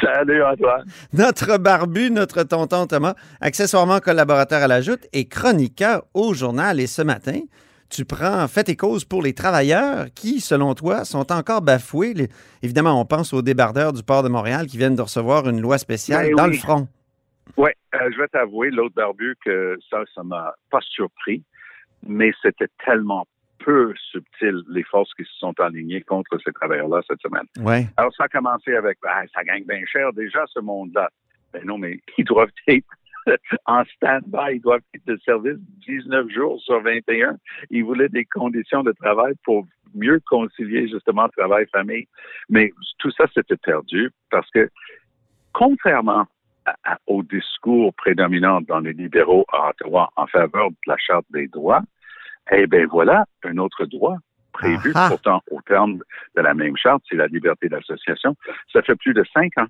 Salut Antoine. Notre barbu, notre tonton Thomas, accessoirement collaborateur à la Joute et chroniqueur au journal. Et ce matin, tu prends fait et cause pour les travailleurs qui, selon toi, sont encore bafoués. Les- Évidemment, on pense aux débardeurs du port de Montréal qui viennent de recevoir une loi spéciale Ben dans oui. le front. Oui, je vais t'avouer, l'autre barbu, que ça, ça m'a pas surpris, mais c'était tellement peu subtil, les forces qui se sont alignées contre ces travailleurs-là cette semaine. Ouais. Alors, ça a commencé avec, ah, ça gagne bien cher déjà, ce monde-là. Ben non, mais ils doivent être en stand-by, ils doivent être de service 19 jours sur 21. Ils voulaient des conditions de travail pour mieux concilier justement travail-famille. Mais tout ça, c'était perdu parce que, contrairement à- à- au discours prédominant dans les libéraux à Ottawa en faveur de la Charte des droits, eh bien voilà un autre droit prévu Ah ah. pourtant au terme de la même charte, c'est la liberté d'association. Ça fait plus de cinq ans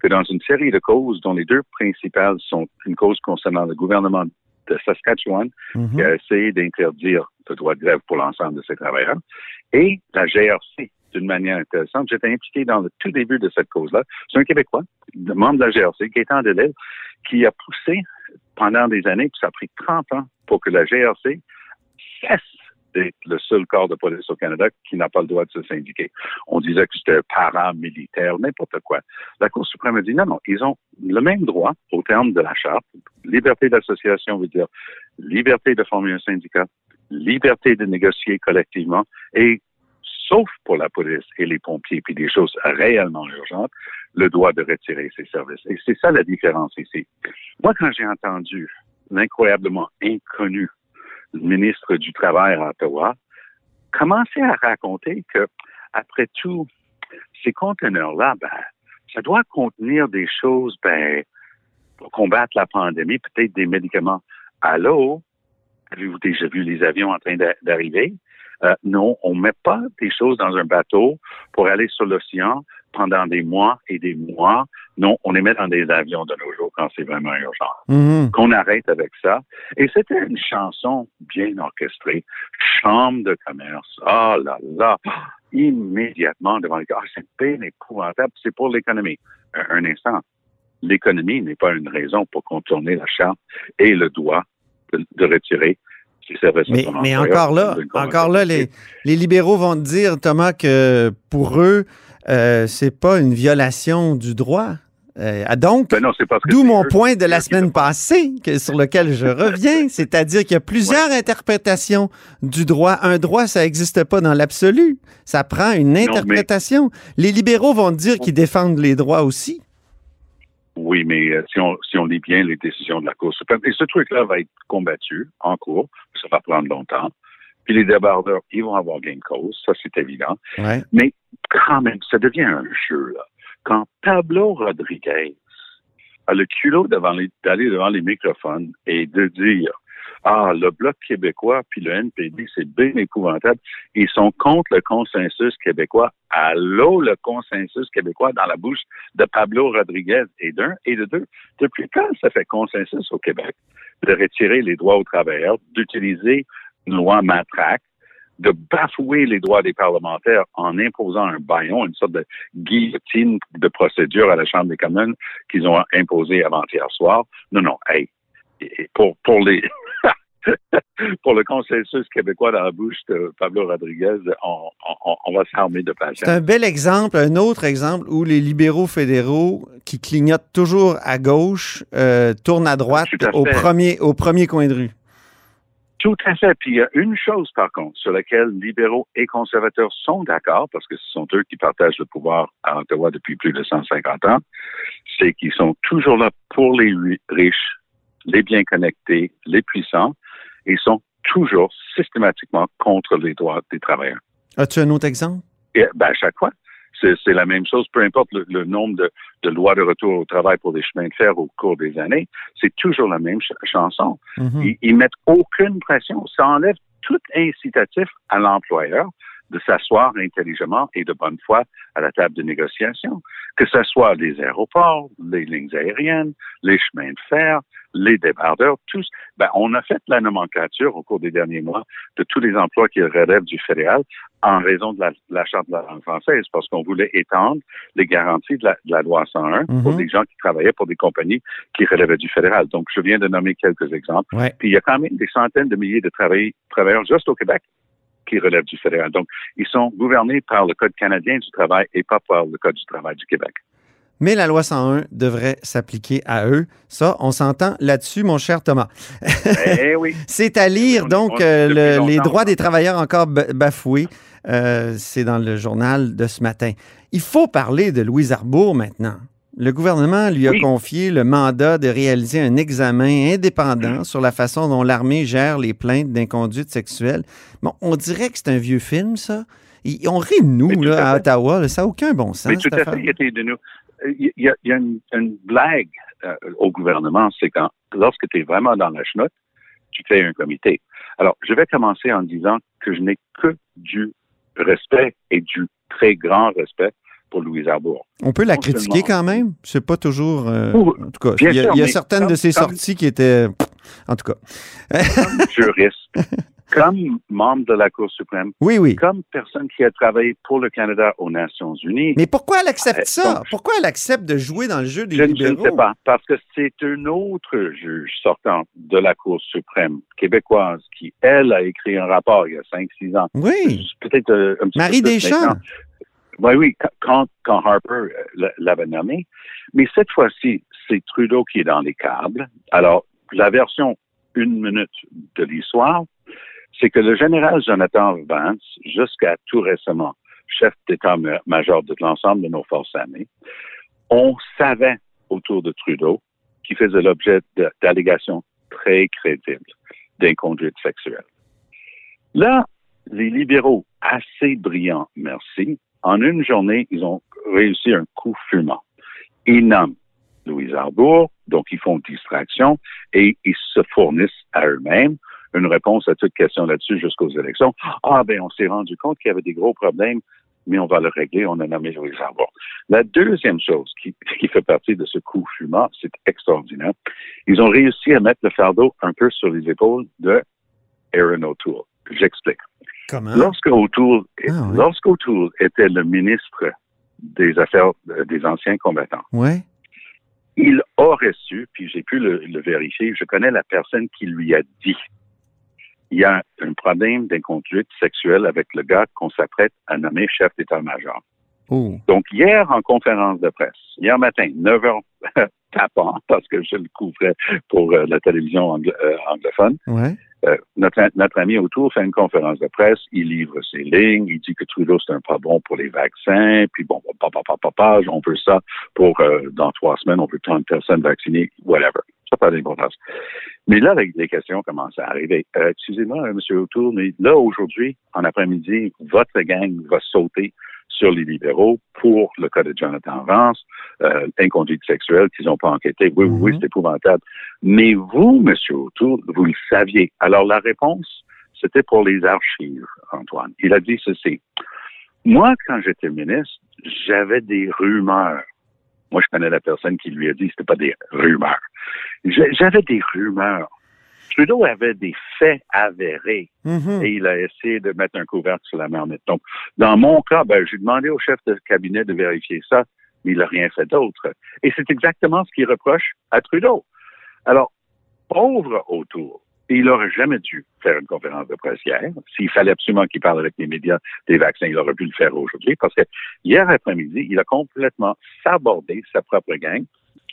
que dans une série de causes dont les deux principales sont une cause concernant le gouvernement de Saskatchewan Mhm. qui a essayé d'interdire le droit de grève pour l'ensemble de ses travailleurs, et la GRC, d'une manière intéressante. J'étais impliqué dans le tout début de cette cause-là. C'est un Québécois, membre de la GRC, qui est en délai, qui a poussé pendant des années, puis ça a pris 30 ans pour que la GRC cesse d'être le seul corps de police au Canada qui n'a pas le droit de se syndiquer. On disait que c'était paramilitaire, n'importe quoi. La Cour suprême a dit non, non, ils ont le même droit au terme de la charte. Liberté d'association veut dire liberté de former un syndicat, liberté de négocier collectivement et sauf pour la police et les pompiers, puis des choses réellement urgentes, le droit de retirer ses services. Et c'est ça la différence ici. Moi, quand j'ai entendu l'incroyablement inconnu ministre du Travail à Ottawa commencer à raconter que, après tout, ces conteneurs-là, ben, ça doit contenir des choses, ben, pour combattre la pandémie, peut-être des médicaments. Allô? Avez-vous déjà vu les avions en train d'a- d'arriver? Euh, non, on ne met pas des choses dans un bateau pour aller sur l'océan pendant des mois et des mois. Non, on les met dans des avions de nos jours quand c'est vraiment urgent. Mhm. Qu'on arrête avec ça. Et c'était une chanson bien orchestrée. Chambre de commerce. Ah là là. Immédiatement devant les gars. Ah, c'est bien épouvantable. C'est pour l'économie. Un, un instant. L'économie n'est pas une raison pour contourner la charte et le droit de, de retirer Mais, mais encore là, encore là, les libéraux vont te dire, Thomas, que pour eux, euh, c'est pas une violation du droit. Euh, ah, donc, Ben d'où mon eux- point de la semaine passée, que- sur lequel je reviens, c'est-à-dire qu'il y a plusieurs interprétations du droit. Un droit, ça n'existe pas dans l'absolu. Ça prend une mais- interprétation. Les libéraux vont dire qu'ils défendent les droits aussi. Oui, mais euh, si, on, si on lit bien les décisions de la Cour suprême, et ce truc-là va être combattu en cours, ça va prendre longtemps. Puis les débardeurs, ils vont avoir gain de cause, ça c'est évident. Ouais. Mais quand même, ça devient un jeu, là. Quand Pablo Rodriguez a le culot d'aller devant les microphones et de dire Ah, le Bloc québécois puis le NPD, c'est bien épouvantable. Ils sont contre le consensus québécois. Allô, le consensus québécois dans la bouche de Pablo Rodriguez et d'un et de deux. Depuis quand ça fait consensus au Québec de retirer les droits aux travailleurs, d'utiliser une loi matraque, de bafouer les droits des parlementaires en imposant un baillon, une sorte de guillotine de procédure à la Chambre des communes qu'ils ont imposé avant-hier soir. Non, non, hey, pour, pour les... pour le consensus québécois dans la bouche de Pablo Rodriguez, on, on, on va s'armer de C'est patience. un bel exemple, un autre exemple où les libéraux fédéraux qui clignotent toujours à gauche euh, tournent à droite à au premier, au premier coin de rue. Tout à fait. Puis il y a une chose, par contre, sur laquelle libéraux et conservateurs sont d'accord, parce que ce sont eux qui partagent le pouvoir à Ottawa depuis plus de 150 ans, c'est qu'ils sont toujours là pour les ri- riches, les bien connectés, les puissants, et sont toujours systématiquement contre les droits des travailleurs. As-tu un autre exemple? Et ben, à chaque fois, C'est la même chose, peu importe le, le nombre de, de lois de retour au travail pour les chemins de fer au cours des années, c'est toujours la même ch- chanson. Mhm. Ils, ils mettent aucune pression. Ça enlève tout incitatif à l'employeur de s'asseoir intelligemment et de bonne foi à la table de négociation, que ce soit les aéroports, les lignes aériennes, les chemins de fer, les débardeurs, tous. Ben, on a fait la nomenclature au cours des derniers mois de tous les emplois qui relèvent du fédéral en raison de la, de la charte de la langue française, parce qu'on voulait étendre les garanties de la, de la loi 101 pour Mhm. des gens qui travaillaient pour des compagnies qui relevaient du fédéral. Donc, je viens de nommer quelques exemples. Ouais. Puis il y a quand même des centaines de milliers de travail- travailleurs juste au Québec qui relèvent du fédéral. Donc, ils sont gouvernés par le Code canadien du travail et pas par le Code du travail du Québec. Mais la loi 101 devrait s'appliquer à eux. Ça, on s'entend là-dessus, mon cher Thomas. eh oui. C'est à lire, On- donc, on- euh, le- les droits des travailleurs encore ba- bafoués. Euh, C'est dans le journal de ce matin. Il faut parler de Louise Arbour maintenant. Le gouvernement lui a Oui. confié le mandat de réaliser un examen indépendant sur la façon dont l'armée gère les plaintes d'inconduite sexuelle. Bon, on dirait que c'est un vieux film, ça. Ils- on rit de nous, là, à. Ottawa. là. Ça n'a aucun bon sens, Mais tout cette à affaire. fait, il était de nous. Il y a, il y a une, une blague euh, au gouvernement, c'est quand, lorsque tu es vraiment dans la chenoute, tu crées un comité. Alors, je vais commencer en disant que je n'ai que du respect et du très grand respect pour Louise Arbour. On peut la Non critiquer quand même? C'est pas toujours. euh, en tout cas, il y a, sûr, il y a mais certaines comme- de ses sorties qui étaient. En tout cas. comme juriste, comme membre de la Cour suprême, Oui, oui. comme personne qui a travaillé pour le Canada aux Nations Unies, Mais pourquoi elle accepte Euh, ça? donc- Pourquoi elle accepte de jouer dans le jeu des Je, ne- je libéraux? ne sais pas, parce que c'est une autre juge sortant de la Cour suprême québécoise qui, elle, a écrit un rapport il y a 5-6 ans. Oui. Peut-être euh, un petit Marie peu Deschamps. Oui, oui, quand- quand, Harper euh, l'avait nommé. Mais cette fois-ci, c'est Trudeau qui est dans les câbles. Alors, la version une minute de l'histoire, c'est que le général Jonathan Vance, jusqu'à tout récemment, chef d'état-major de l'ensemble de nos forces armées, on savait autour de Trudeau qui faisait l'objet d'allégations très crédibles d'inconduite sexuelle. Là, les libéraux, assez brillants, merci, en une journée, ils ont réussi un coup fumant. Ils nomment Louise Arbour, donc ils font distraction et ils se fournissent à eux-mêmes une réponse à toute question là-dessus jusqu'aux élections. Ah, ben, on s'est rendu compte qu'il y avait des gros problèmes, mais on va le régler, on a nommé Louise Arbour. La deuxième chose qui, qui fait partie de ce coup fumant, c'est extraordinaire. Ils ont réussi à mettre le fardeau un peu sur les épaules de Aaron O'Toole. J'explique. Comment? Lorsque O'Toole, Ah, oui. lorsque O'Toole était le ministre des Affaires euh, des anciens combattants, Ouais. il aurait su, puis j'ai pu le, le vérifier, je connais la personne qui lui a dit il y a un problème d'inconduite sexuelle avec le gars qu'on s'apprête à nommer chef d'état-major. Oh. Donc, hier, en conférence de presse, hier matin, 9 heures tapant, parce que je le couvrais pour euh, la télévision euh, anglophone, Ouais. euh, notre, notre ami autour fait une conférence de presse, il livre ses lignes, il dit que Trudeau, c'est un pas bon pour les vaccins, puis bon, papa, papa, papa, on veut ça pour, dans trois semaines, on veut 30 personnes vaccinées, whatever. Ça n'a pas d'importance. Mais là, les, questions commencent à arriver. Euh, excusez-moi, euh, M. O'Toole, mais là, aujourd'hui, en après-midi, votre gang va sauter sur les libéraux pour le cas de Jonathan Vance, euh, inconduite sexuelle qu'ils n'ont pas enquêté. Oui, oui, oui, Mhm. c'est épouvantable. Mais vous, M. O'Toole, vous le saviez. Alors, la réponse, c'était pour les archives, Antoine. Il a dit ceci. Moi, quand j'étais ministre, j'avais des rumeurs. Moi, je connais la personne qui lui a dit que c'était pas des rumeurs. J'avais des rumeurs. Trudeau avait des faits avérés Mhm. et il a essayé de mettre un couvercle sur la marmite. Donc, dans mon cas, ben, j'ai demandé au chef de cabinet de vérifier ça, mais il n'a rien fait d'autre. Et c'est exactement ce qu'il reproche à Trudeau. Alors, pauvre autour, il n'aurait jamais dû faire une conférence de presse hier. S'il fallait absolument qu'il parle avec les médias des vaccins, il aurait pu le faire aujourd'hui parce que hier après-midi, il a complètement sabordé sa propre gang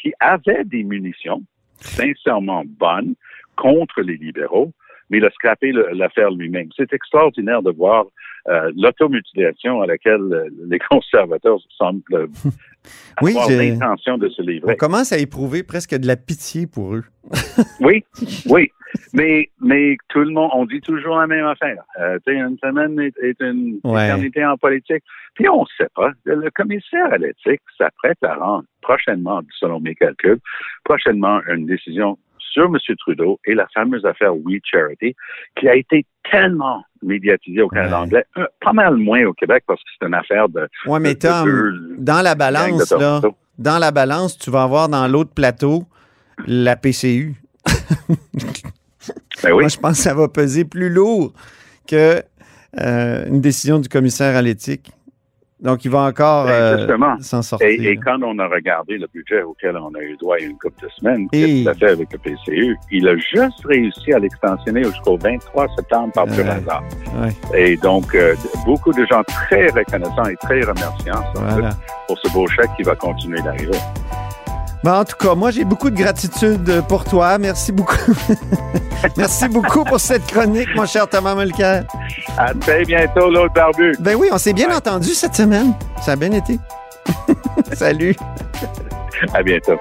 qui avait des munitions sincèrement bonnes contre les libéraux, mais il a scrappé l'affaire lui-même. C'est extraordinaire de voir euh, l'automutilation à laquelle euh, les conservateurs semblent euh, Oui, avoir l'intention de se On livrer. commence à éprouver presque de la pitié pour eux. Oui, oui. Mais, mais tout le monde, on dit toujours la même affaire. Euh, tu sais, une semaine est, est une Ouais. éternité en politique. Puis on ne sait pas. Le commissaire à l'éthique s'apprête à rendre prochainement, selon mes calculs, prochainement une décision sur M. Trudeau et la fameuse affaire We Charity, qui a été tellement médiatisée au Canada Ouais. anglais, euh, pas mal moins au Québec parce que c'est une affaire de. Ouais, mais de- Tom, dans la balance, là, dans la balance, tu vas avoir dans l'autre plateau la PCU. Ben oui. Moi, je pense que ça va peser plus lourd que euh, une décision du commissaire à l'éthique. Donc, il va encore Ben, euh, s'en sortir. Et, et quand on a regardé le budget auquel on a eu droit il y a une couple de semaines, Et- qu'est-ce qu'il a fait avec le PCU? Il a juste réussi à l'extensionner jusqu'au 23 septembre par pur Ouais. hasard. Ouais, Et donc, euh, beaucoup de gens très reconnaissants et très remerciants voilà. pour ce beau chèque qui va continuer d'arriver. Bon, en tout cas, moi, j'ai beaucoup de gratitude pour toi. Merci beaucoup. Merci beaucoup pour cette chronique, mon cher Thomas Mulcair. À très bientôt, l'autre barbu. Ben oui, on s'est bien Ouais. entendu cette semaine. Ça a bien été. Salut. À bientôt.